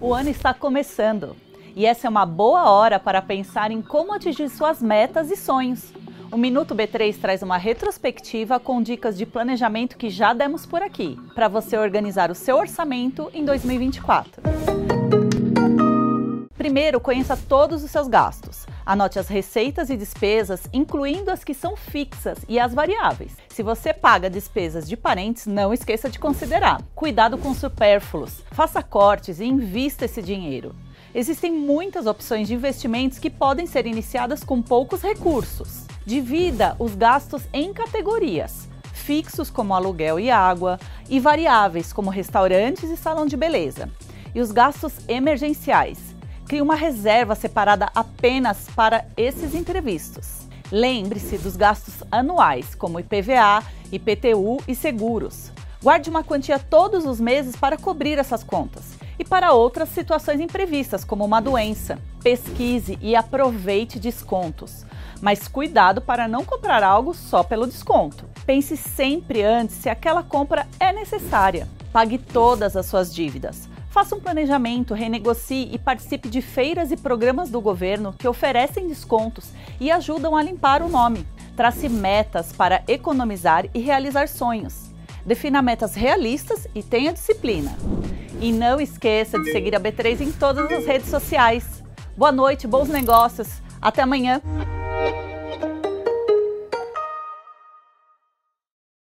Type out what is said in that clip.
O ano está começando e essa é uma boa hora para pensar em como atingir suas metas e sonhos. O Minuto B3 traz uma retrospectiva com dicas de planejamento que já demos por aqui, para você organizar o seu orçamento em 2024. Primeiro, conheça todos os seus gastos. Anote as receitas e despesas, incluindo as que são fixas e as variáveis. Se você paga despesas de parentes, não esqueça de considerar. Cuidado com supérfluos. Faça cortes e invista esse dinheiro. Existem muitas opções de investimentos que podem ser iniciadas com poucos recursos. Divida os gastos em categorias: fixos, como aluguel e água, e variáveis, como restaurantes e salão de beleza. E os gastos emergenciais. Crie uma reserva separada apenas para esses imprevistos. Lembre-se dos gastos anuais, como IPVA, IPTU e seguros. Guarde uma quantia todos os meses para cobrir essas contas e para outras situações imprevistas, como uma doença. Pesquise e aproveite descontos, mas cuidado para não comprar algo só pelo desconto. Pense sempre antes se aquela compra é necessária. Pague todas as suas dívidas. Faça um planejamento, renegocie e participe de feiras e programas do governo que oferecem descontos e ajudam a limpar o nome. Trace metas para economizar e realizar sonhos. Defina metas realistas e tenha disciplina. E não esqueça de seguir a B3 em todas as redes sociais. Boa noite, bons negócios. Até amanhã.